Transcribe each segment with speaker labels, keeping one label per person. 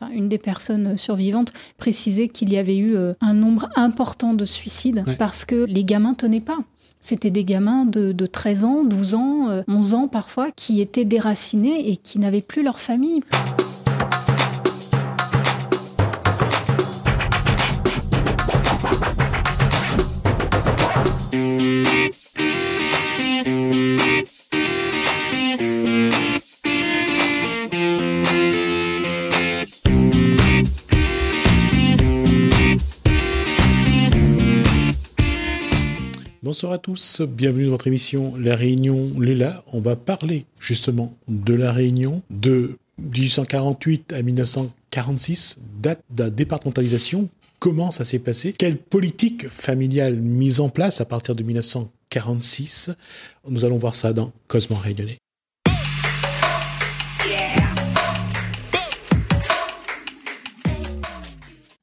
Speaker 1: enfin une des personnes survivantes, précisait qu'il y avait eu euh, un nombre important de suicides parce que les gamins tenaient pas. C'était des gamins de, 13 ans, 12 ans, 11 ans parfois, qui étaient déracinés et qui n'avaient plus leur famille.
Speaker 2: Bonsoir à tous, bienvenue dans votre émission La Réunion Léla. On va parler justement de la Réunion de 1848 à 1946, date de la départementalisation. Comment ça s'est passé? Quelle politique familiale mise en place à partir de 1946 Nous allons voir ça dans Cosmo Réunionnais.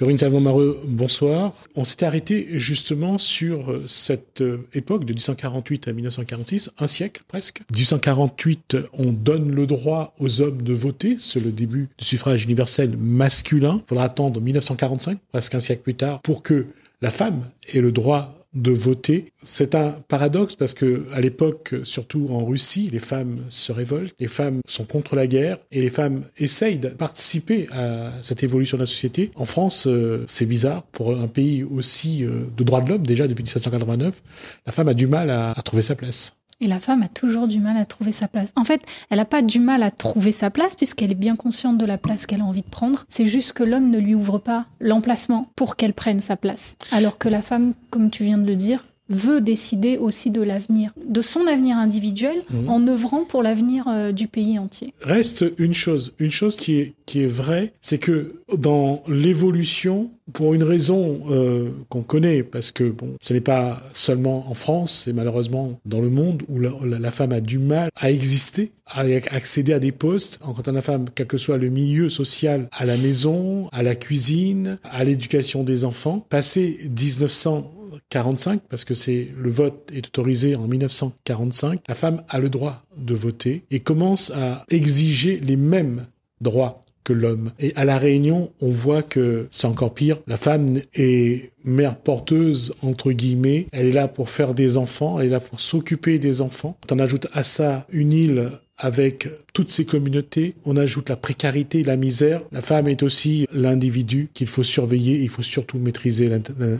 Speaker 2: Corinne Savon-Mareux, bonsoir. On s'était arrêté justement sur euh, cette euh, époque de 1848 à 1946, un siècle presque. 1848, on donne le droit aux hommes de voter, c'est le début du suffrage universel masculin. Il faudra attendre 1945, presque un siècle plus tard, pour que la femme ait le droit de voter. C'est un paradoxe parce que à l'époque, surtout en Russie, les femmes se révoltent, les femmes sont contre la guerre et les femmes essayent de participer à cette évolution de la société. En France, euh, c'est bizarre pour un pays aussi euh, de droits de l'homme déjà depuis 1789, la femme a du mal à trouver sa place.
Speaker 1: Et la femme a toujours du mal à trouver sa place. En fait, elle n'a pas du mal à trouver sa place puisqu'elle est bien consciente de la place qu'elle a envie de prendre. C'est juste que l'homme ne lui ouvre pas l'emplacement pour qu'elle prenne sa place. Alors que la femme, comme tu viens de le dire, veut décider aussi de l'avenir, de son avenir individuel, mhm. en œuvrant pour l'avenir euh, du pays entier.
Speaker 2: Reste une chose, une chose qui est, qui est vraie, c'est que dans l'évolution, pour une raison euh, qu'on connaît, parce que bon, ce n'est pas seulement en France, c'est malheureusement dans le monde où la, femme a du mal à exister, à accéder à des postes. Quand on a femme, quel que soit le milieu social, à la maison, à la cuisine, à l'éducation des enfants, passé 1900 45, parce que c'est le vote est autorisé en 1945, la femme a le droit de voter et commence à exiger les mêmes droits que l'homme. Et à la Réunion, on voit que c'est encore pire. La femme est mère porteuse, entre guillemets. Elle est là pour faire des enfants, elle est là pour s'occuper des enfants. On ajoute à ça une île avec toutes ces communautés, on ajoute la précarité, la misère. La femme est aussi l'individu qu'il faut surveiller, il faut surtout maîtriser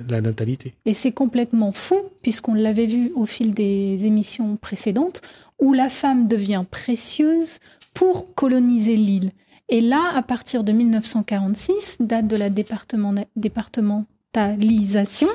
Speaker 2: la, natalité.
Speaker 1: Et c'est complètement fou, puisqu'on l'avait vu au fil des émissions précédentes, où la femme devient précieuse pour coloniser l'île. Et là, à partir de 1946, date de la départementalisation,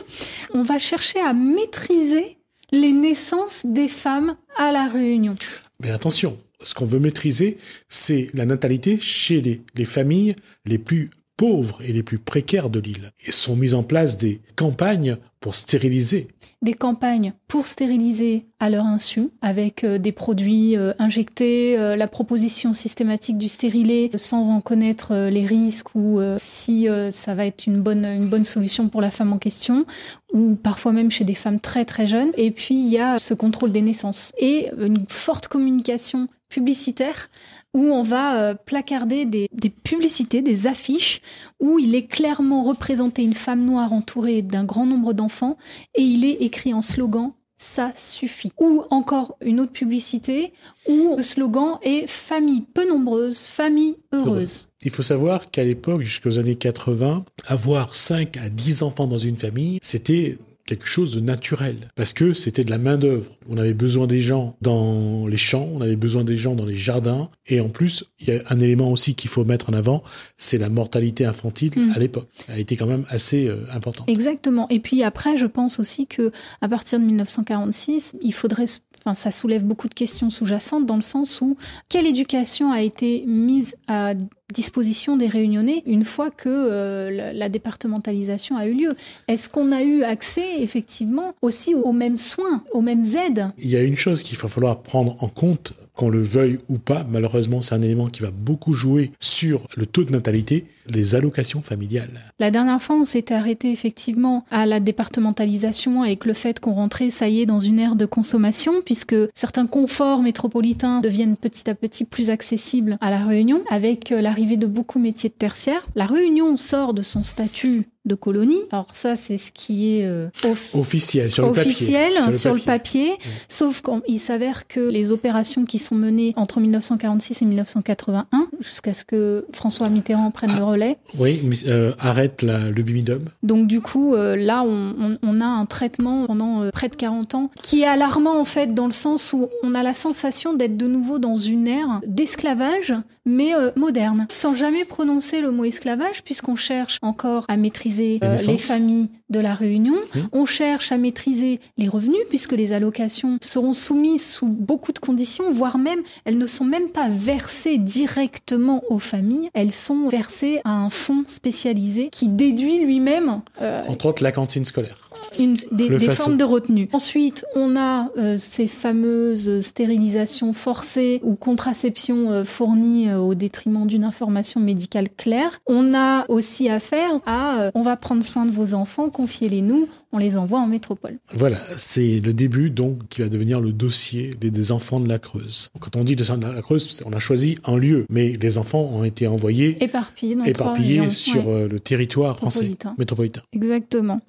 Speaker 1: on va chercher à maîtriser les naissances des femmes à la Réunion.
Speaker 2: Mais attention, ce qu'on veut maîtriser, c'est la natalité chez les, les familles les plus pauvres et les plus précaires de l'île. Et sont mises en place des campagnes stériliser.
Speaker 1: Des campagnes pour stériliser à leur insu, avec euh, des produits euh, injectés, euh, la proposition systématique du stérilet sans en connaître les risques ou si ça va être une bonne, une bonne solution pour la femme en question, ou parfois même chez des femmes très très jeunes. Et puis il y a ce contrôle des naissances et une forte communication publicitaire où on va euh, placarder des, publicités, des affiches, où il est clairement représenté une femme noire entourée d'un grand nombre d'enfants, et il est écrit en slogan ça suffit. Ou encore une autre publicité où le slogan est famille peu nombreuse, famille heureuse.
Speaker 2: Il faut savoir qu'à l'époque, jusqu'aux années 80, avoir 5 à 10 enfants dans une famille, c'était quelque chose de naturel parce que c'était de la main d'œuvre. On avait besoin des gens dans les champs, on avait besoin des gens dans les jardins et en plus il y a un élément aussi qu'il faut mettre en avant, c'est la mortalité infantile mm. à l'époque. Elle a été quand même assez euh, importante.
Speaker 1: Exactement. Et puis après, je pense aussi que à partir de 1946, il faudrait Enfin, ça soulève beaucoup de questions sous-jacentes dans le sens où quelle éducation a été mise à disposition des réunionnais une fois que euh, la, départementalisation a eu lieu? Est-ce qu'on a eu accès effectivement aussi aux mêmes soins, aux mêmes aides?
Speaker 2: Il y a une chose qu'il va falloir prendre en compte qu'on le veuille ou pas, malheureusement, c'est un élément qui va beaucoup jouer sur le taux de natalité, les allocations familiales.
Speaker 1: La dernière fois, on s'était arrêté effectivement à la départementalisation avec le fait qu'on rentrait, ça y est, dans une ère de consommation, puisque certains conforts métropolitains deviennent petit à petit plus accessibles à la Réunion, avec euh, l'arrivée de beaucoup de métiers de tertiaire. La Réunion sort de son statut de colonie. Alors ça, c'est ce qui est euh,
Speaker 2: officiel sur le
Speaker 1: officiel,
Speaker 2: papier.
Speaker 1: Sur le papier, sauf qu'il s'avère que les opérations qui sont menées entre 1946 et 1981, jusqu'à ce que François Mitterrand prenne le relais.
Speaker 2: Oui, euh, arrête la, le bimidum.
Speaker 1: Donc du coup, euh, là, on, on, on, a un traitement pendant euh, près de 40 ans qui est alarmant en fait dans le sens où on a la sensation d'être de nouveau dans une ère d'esclavage, mais euh, moderne, sans jamais prononcer le mot esclavage, puisqu'on cherche encore à maîtriser euh, les familles de la Réunion.
Speaker 2: Mmh.
Speaker 1: On cherche à maîtriser les revenus puisque les allocations seront soumises sous beaucoup de conditions, voire même elles ne sont même pas versées directement aux familles, elles sont versées à un fonds spécialisé qui déduit lui-même
Speaker 2: euh, entre autres la cantine scolaire.
Speaker 1: Une, des, des formes de retenue. Ensuite, on a euh, ces fameuses stérilisations forcées ou contraceptions euh, fournies euh, au détriment d'une information médicale claire. On a aussi affaire à euh, on va prendre soin de vos enfants, confiez-les nous, on les envoie en métropole.
Speaker 2: Voilà, c'est le début donc qui va devenir le dossier des, enfants de la Creuse. Quand on dit des enfants de la Creuse, on a choisi un lieu, mais les enfants ont été envoyés
Speaker 1: éparpillés,
Speaker 2: sur
Speaker 1: ouais.
Speaker 2: euh, le territoire français
Speaker 1: Métropolitain.
Speaker 2: métropolitain.
Speaker 1: Exactement.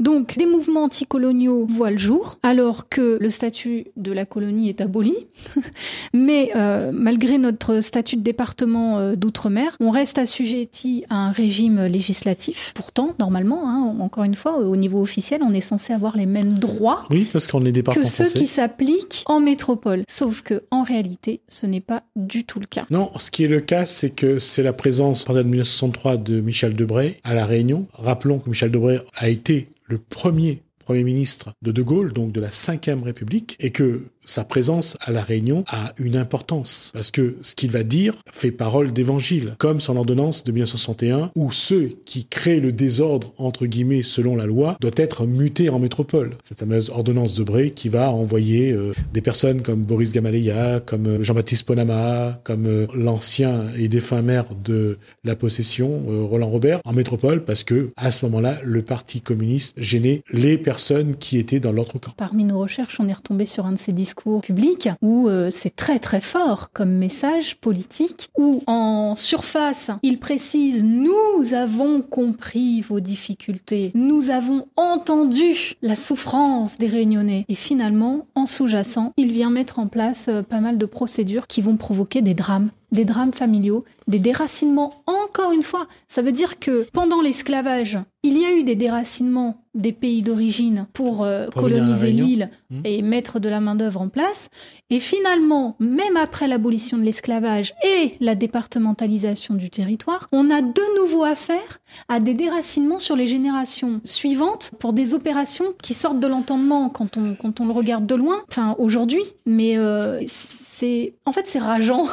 Speaker 1: Donc, des mouvements anticoloniaux voient le jour, alors que le statut de la colonie est aboli. Mais euh, malgré notre statut de département euh, d'outre-mer, on reste assujetti à un régime législatif. Pourtant, normalement, hein, encore une fois, au niveau officiel, on est censé avoir les mêmes droits
Speaker 2: Oui, parce qu'on est département
Speaker 1: que ceux qui s'appliquent en métropole. Sauf que, en réalité, ce n'est pas du tout le cas.
Speaker 2: Non, ce qui est le cas, c'est que c'est la présence, de 1963, de Michel Debré à La Réunion. Rappelons que Michel Debré a été le premier Premier ministre de De Gaulle, donc de la Ve République, et que sa présence à La Réunion a une importance, parce que ce qu'il va dire fait parole d'évangile, comme son ordonnance de 1961, où ceux qui créent le désordre, entre guillemets, selon la loi, doit être muté en métropole. Cette fameuse ordonnance de Bray qui va envoyer euh, des personnes comme Boris Gamaleya, comme euh, Jean-Baptiste Ponama, comme euh, l'ancien et défunt maire de la possession, Roland Robert, en métropole, parce que à ce moment-là, le Parti communiste gênait les personnes qui étaient dans l'autre camp.
Speaker 1: Parmi nos recherches, on est retombé sur un de ces discours publics où euh, c'est très très fort comme message politique, où en surface, il précise nous avons compris vos difficultés, nous avons entendu la souffrance des Réunionnais, et finalement, en sous-jacent, il vient mettre en place euh, pas mal de procédures qui vont provoquer des drames des drames familiaux, des déracinements. Encore une fois, ça veut dire que pendant l'esclavage, il y a eu des déracinements des pays d'origine pour, euh, coloniser l'île
Speaker 2: Mmh.
Speaker 1: et mettre de la main-d'œuvre en place. Et finalement, même après l'abolition de l'esclavage et la départementalisation du territoire, on a de nouveau affaire à des déracinements sur les générations suivantes pour des opérations qui sortent de l'entendement quand on, quand on le regarde de loin, enfin aujourd'hui, mais euh, c'est en fait c'est rageant.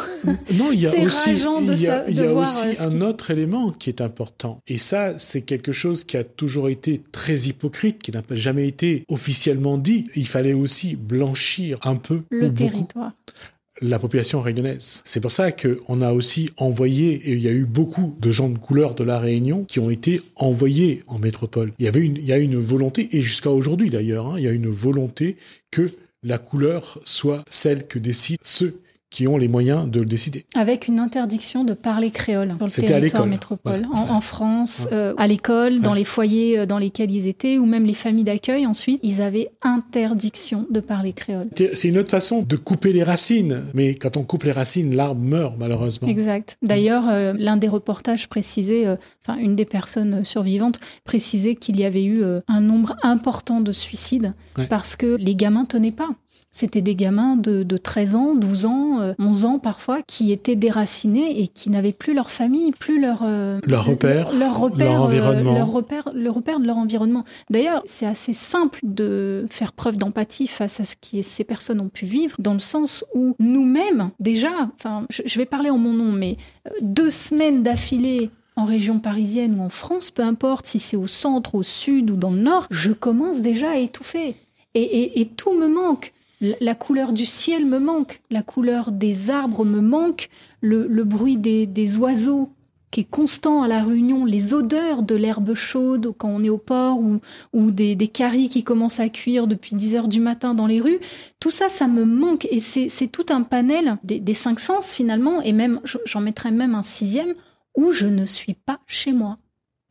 Speaker 2: Non, il y a
Speaker 1: C'est
Speaker 2: aussi,
Speaker 1: rageant de
Speaker 2: il y a, y aussi
Speaker 1: euh,
Speaker 2: un
Speaker 1: qui-
Speaker 2: autre élément qui est important. Et ça, c'est quelque chose qui a toujours été très hypocrite, qui n'a jamais été officiellement dit. Il fallait aussi blanchir un peu
Speaker 1: Le territoire.
Speaker 2: la population réunionnaise. C'est pour ça qu'on a aussi envoyé, et il y a eu beaucoup de gens de couleur de la Réunion qui ont été envoyés en métropole. Il y avait une, il y a une volonté, et jusqu'à aujourd'hui d'ailleurs, hein, il y a une volonté que la couleur soit celle que décident ceux qui ont les moyens de le décider.
Speaker 1: Avec une interdiction de parler créole sur le
Speaker 2: C'était à
Speaker 1: territoire
Speaker 2: l'école.
Speaker 1: métropole.
Speaker 2: Voilà.
Speaker 1: En, en France, euh, à l'école, dans les foyers euh, dans lesquels ils étaient, ou même les familles d'accueil, ensuite, ils avaient interdiction de parler créole.
Speaker 2: C'est une autre façon de couper les racines, mais quand on coupe les racines, l'arbre meurt malheureusement.
Speaker 1: Exact. D'ailleurs, euh, l'un des reportages précisait, euh, enfin une des personnes survivantes précisait qu'il y avait eu un nombre important de suicides
Speaker 2: Ouais.
Speaker 1: parce que les gamins tenaient pas. C'était des gamins de, de 13 ans, 12 ans, euh, 11 ans parfois, qui étaient déracinés et qui n'avaient plus leur famille, plus leur euh,
Speaker 2: Leur repère,
Speaker 1: leur, repère,
Speaker 2: leur
Speaker 1: euh,
Speaker 2: environnement.
Speaker 1: leur repère, le repère de leur environnement. D'ailleurs, c'est assez simple de faire preuve d'empathie face à ce que ces personnes ont pu vivre, dans le sens où nous-mêmes, déjà, enfin, je, je vais parler en mon nom, mais euh, deux semaines d'affilée en région parisienne ou en France, peu importe si c'est au centre, au sud ou dans le nord, je commence déjà à étouffer. Et, et- et tout me manque. La couleur du ciel me manque, la couleur des arbres me manque, le, bruit des, oiseaux qui est constant à la Réunion, les odeurs de l'herbe chaude quand on est au port ou, des, des caries qui commencent à cuire depuis 10 heures du matin dans les rues, tout ça, ça me manque et c'est tout un panel des, des cinq sens finalement et même, j'en mettrais même un sixième, où je ne suis pas chez moi.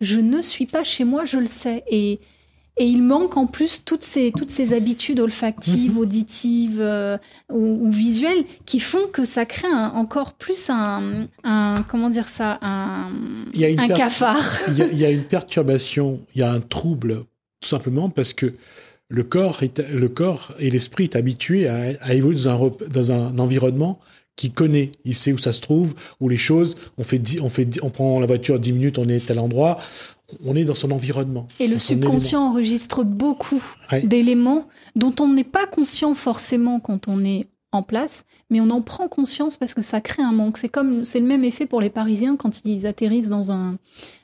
Speaker 1: Je ne suis pas chez moi, je le sais. Et, et il manque en plus toutes ces, toutes ces habitudes olfactives, mhm. auditives euh, ou, visuelles qui font que ça crée encore plus un, un, comment dire ça, un, un cafard.
Speaker 2: Il y, a, une perturbation, il y a un trouble, tout simplement parce que le corps, est, le corps et l'esprit est habitué à, à évoluer dans un, dans un environnement qui connaît, il sait où ça se trouve, où les choses, on fait, on fait, on prend la voiture 10 minutes, on est à tel endroit, on est dans son environnement.
Speaker 1: Et le subconscient enregistre beaucoup d'éléments dont on n'est pas conscient forcément quand on est en place, mais on en prend conscience parce que ça crée un manque. C'est comme, c'est le même effet pour les Parisiens quand ils atterrissent dans un,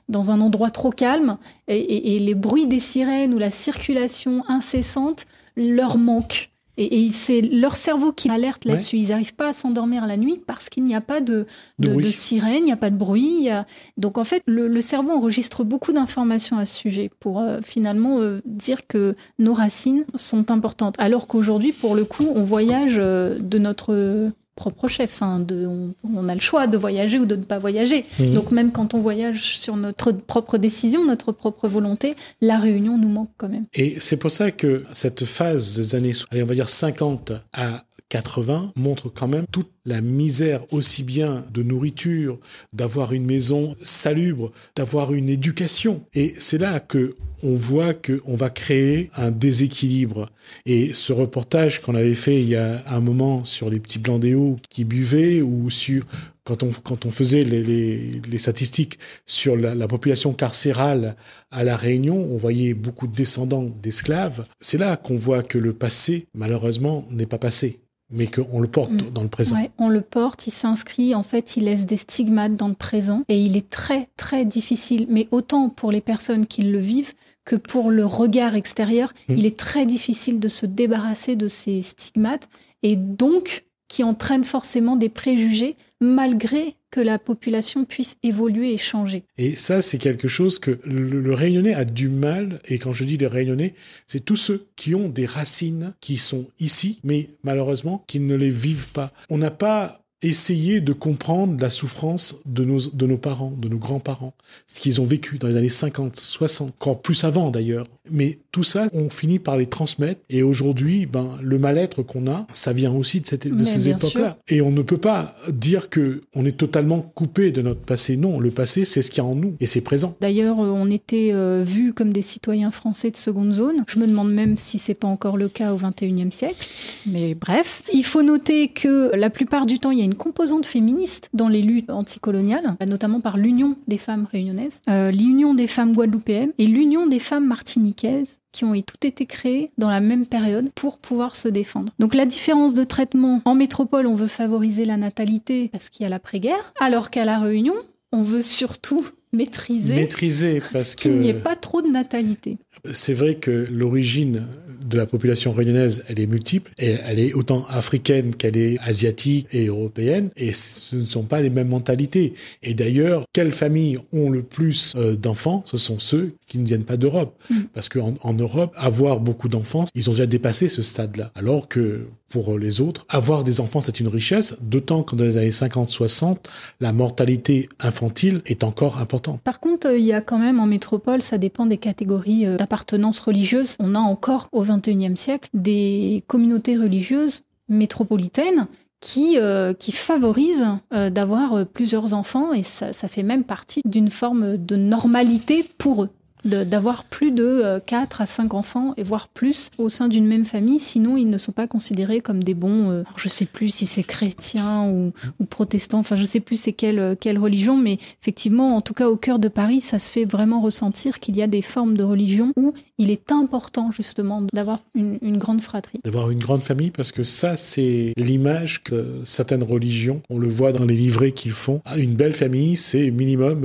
Speaker 1: dans un endroit trop calme et, et les bruits des sirènes ou la circulation incessante leur manquent. Et, c'est leur cerveau qui alerte là-dessus. Ils n'arrivent pas à s'endormir la nuit parce qu'il n'y a pas de, de, sirène, il n'y a pas de bruit. Donc en fait, le, cerveau enregistre beaucoup d'informations à ce sujet pour euh, finalement euh, dire que nos racines sont importantes. Alors qu'aujourd'hui, pour le coup, on voyage euh, de notre propre chef. Hein, de, on, a le choix de voyager ou de ne pas voyager. Donc même quand on voyage sur notre propre décision, notre propre volonté, la réunion nous manque quand même.
Speaker 2: Et c'est pour ça que cette phase des années, allez, on va dire 50 à 80 montre quand même toute la misère aussi bien de nourriture, d'avoir une maison salubre, d'avoir une éducation. Et c'est là que on voit que on va créer un déséquilibre. Et ce reportage qu'on avait fait il y a un moment sur les petits blancs des hauts qui buvaient ou sur quand on, quand on faisait les, les, statistiques sur la, population carcérale à La Réunion, on voyait beaucoup de descendants d'esclaves. C'est là qu'on voit que le passé, malheureusement, n'est pas passé mais qu'on le porte mm. dans le présent.
Speaker 1: Ouais, on le porte, il s'inscrit, en fait, il laisse des stigmates dans le présent et il est très, très difficile, mais autant pour les personnes qui le vivent que pour le regard extérieur, mm. il est très difficile de se débarrasser de ces stigmates et donc qui entraîne forcément des préjugés malgré que la population puisse évoluer et changer.
Speaker 2: Et ça, c'est quelque chose que le, Réunionnais a du mal, et quand je dis les Réunionnais, c'est tous ceux qui ont des racines qui sont ici, mais malheureusement, qui ne les vivent pas. On n'a pas essayer de comprendre la souffrance de nos, de nos parents, de nos grands-parents, ce qu'ils ont vécu dans les années 50, 60, encore plus avant d'ailleurs. Mais tout ça, on finit par les transmettre. Et aujourd'hui, ben, le mal-être qu'on a, ça vient aussi de, cette, de ces époques-là. Et on ne peut pas dire que on est totalement coupé de notre passé. Non, le passé, c'est ce qu'il y a en nous et c'est présent.
Speaker 1: D'ailleurs, euh, on était euh, vus comme des citoyens français de seconde zone. Je me demande même si c'est pas encore le cas au 21e siècle. Mais bref, il faut noter que la plupart du temps, il y a une composante féministe dans les luttes anticoloniales, notamment par l'Union des femmes réunionnaises, euh, l'Union des femmes guadeloupéennes et l'Union des femmes martiniquaises qui ont tout été créées dans la même période pour pouvoir se défendre. Donc la différence de traitement en métropole, on veut favoriser la natalité parce qu'il y a l'après-guerre, alors qu'à la Réunion, on veut surtout maîtriser,
Speaker 2: maîtriser parce
Speaker 1: qu'il n'y ait pas trop de natalité.
Speaker 2: C'est vrai que l'origine de la population réunionnaise, elle est multiple et elle est autant africaine qu'elle est asiatique et européenne et ce ne sont pas les mêmes mentalités. Et d'ailleurs, quelles familles ont le plus euh, d'enfants? Ce sont ceux qui ne viennent pas d'Europe. Mm. Parce qu'en en Europe, avoir beaucoup d'enfants, ils ont déjà dépassé ce stade-là. Alors que pour les autres, avoir des enfants, c'est une richesse, d'autant que dans les années 50-60, la mortalité infantile est encore importante.
Speaker 1: Par contre, euh, il y a quand même en métropole, ça dépend des catégories euh, d'appartenance religieuse. On a encore au XXIe siècle des communautés religieuses métropolitaines qui, euh, qui favorisent d'avoir plusieurs enfants et ça fait même partie d'une forme de normalité pour eux d'avoir plus de 4 euh, à 5 enfants et voire plus au sein d'une même famille, sinon ils ne sont pas considérés comme des bons, euh, alors je sais plus si c'est chrétien ou, ou, protestant, enfin je sais plus c'est quelle, euh, quelle religion, mais effectivement, en tout cas au cœur de Paris, ça se fait vraiment ressentir qu'il y a des formes de religion où il est important justement d'avoir une, grande fratrie.
Speaker 2: D'avoir une grande famille parce que ça c'est l'image que certaines religions, on le voit dans les livrets qu'ils font, ah, une belle famille c'est minimum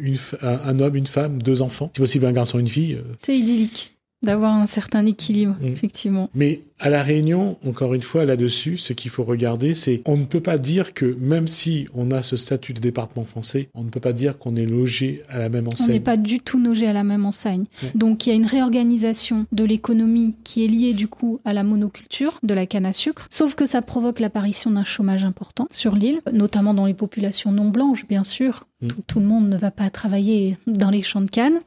Speaker 2: une, un, homme, une femme, deux enfants, possible un garçon, une fille. Euh.
Speaker 1: C'est idyllique. d'avoir un certain équilibre, mm. effectivement.
Speaker 2: Mais à la Réunion, encore une fois, là-dessus, ce qu'il faut regarder, c'est on ne peut pas dire que même si on a ce statut de département français, on ne peut pas dire qu'on est logé à la même enseigne.
Speaker 1: On n'est pas du tout logé à la même enseigne. Donc il y a une réorganisation de l'économie qui est liée du coup à la monoculture de la canne à sucre, sauf que ça provoque l'apparition d'un chômage important sur l'île, notamment dans les populations non blanches, bien sûr, Mm. Tout, le monde ne va pas travailler dans les champs de canne.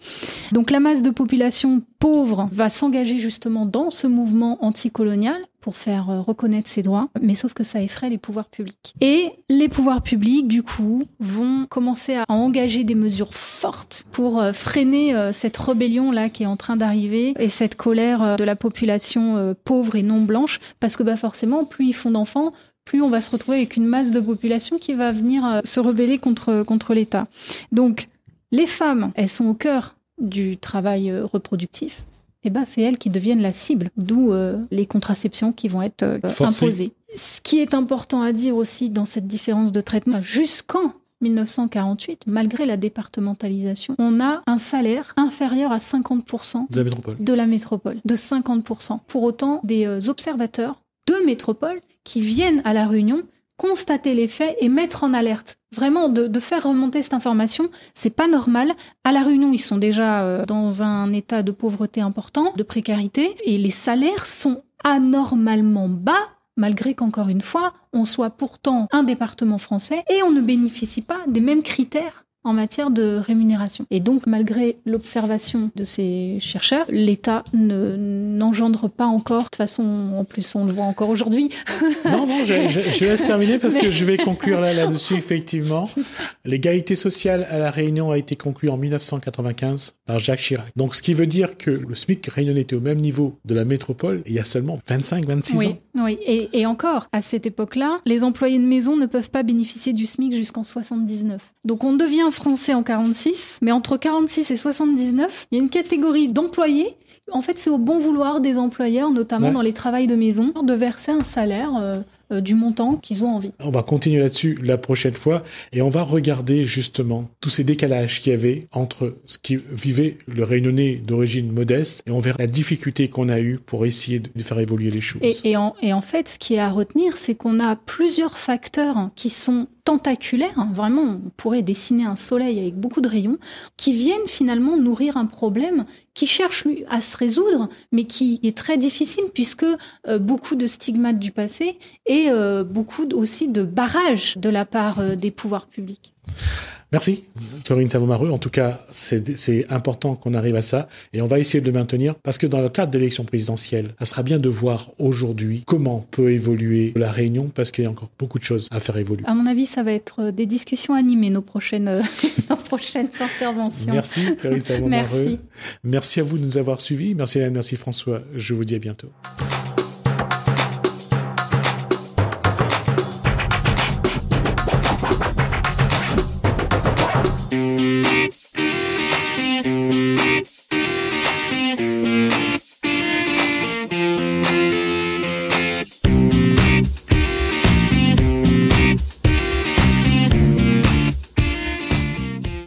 Speaker 1: Donc la masse de population pauvre va s'engager justement dans ce mouvement anticolonial pour faire euh, reconnaître ses droits, mais sauf que ça effraie les pouvoirs publics. Et les pouvoirs publics, du coup, vont commencer à engager des mesures fortes pour euh, freiner euh, cette rébellion-là qui est en train d'arriver et cette colère de la population pauvre et non blanche, parce que bah, forcément, plus ils font d'enfants, plus on va se retrouver avec une masse de population qui va venir euh, se rebeller contre, contre l'État. Donc, les femmes, elles sont au cœur du travail euh, reproductif. Et eh ben, c'est elles qui deviennent la cible, d'où euh, les contraceptions qui vont être imposées. Ce qui est important à dire aussi dans cette différence de traitement, jusqu'en 1948, malgré la départementalisation, on a un salaire inférieur à 50%
Speaker 2: de la métropole.
Speaker 1: De la métropole, de 50%. Pour autant, des observateurs de métropole qui viennent à la réunion constater les faits et mettre en alerte. Vraiment, de, faire remonter cette information, c'est pas normal. À la Réunion, ils sont déjà euh, dans un état de pauvreté important, de précarité, et les salaires sont anormalement bas, malgré qu'encore une fois, on soit pourtant un département français et on ne bénéficie pas des mêmes critères en matière de rémunération. Et donc, malgré l'observation de ces chercheurs, l'État n'engendre pas encore, de toute façon, en plus on le voit encore aujourd'hui.
Speaker 2: non, non, je, je, laisse terminer parce que je vais conclure là, là-dessus, effectivement. L'égalité sociale à La Réunion a été conclue en 1995 par Jacques Chirac. Donc, ce qui veut dire que le SMIC réunionnais était au même niveau de la métropole il y a seulement 25-26
Speaker 1: ans. Oui, et, et encore, à cette époque-là, les employés de maison ne peuvent pas bénéficier du SMIC jusqu'en 79. Donc, on devient français en 46, mais entre 46 et 79, il y a une catégorie d'employés. En fait, c'est au bon vouloir des employeurs, notamment dans les travails de maison, de verser un salaire. Euh, du montant qu'ils ont envie.
Speaker 2: On va continuer là-dessus la prochaine fois et on va regarder justement tous ces décalages qu'il y avait entre ce qui vivait le réunionnais d'origine modeste et on verra la difficulté qu'on a eue pour essayer de faire évoluer les choses.
Speaker 1: Et, en, et en fait, ce qui est à retenir, c'est qu'on a plusieurs facteurs qui sont tentaculaires, hein, vraiment on pourrait dessiner un soleil avec beaucoup de rayons, qui viennent finalement nourrir un problème qui cherche à se résoudre, mais qui est très difficile puisque euh, beaucoup de stigmates du passé et euh, beaucoup aussi de barrages de la part euh, des pouvoirs publics.
Speaker 2: Merci, Corinne Savomareux. En tout cas, c'est important qu'on arrive à ça et on va essayer de le maintenir parce que dans le cadre de l'élection présidentielle, ça sera bien de voir aujourd'hui comment peut évoluer la Réunion parce qu'il y a encore beaucoup de choses à faire évoluer.
Speaker 1: À mon avis, ça va être euh, des discussions animées, nos prochaines, euh, nos prochaines interventions.
Speaker 2: Merci, Corinne Savomareux. Merci. Merci à vous de nous avoir suivis. Merci Hélène, merci François. Je vous dis à bientôt.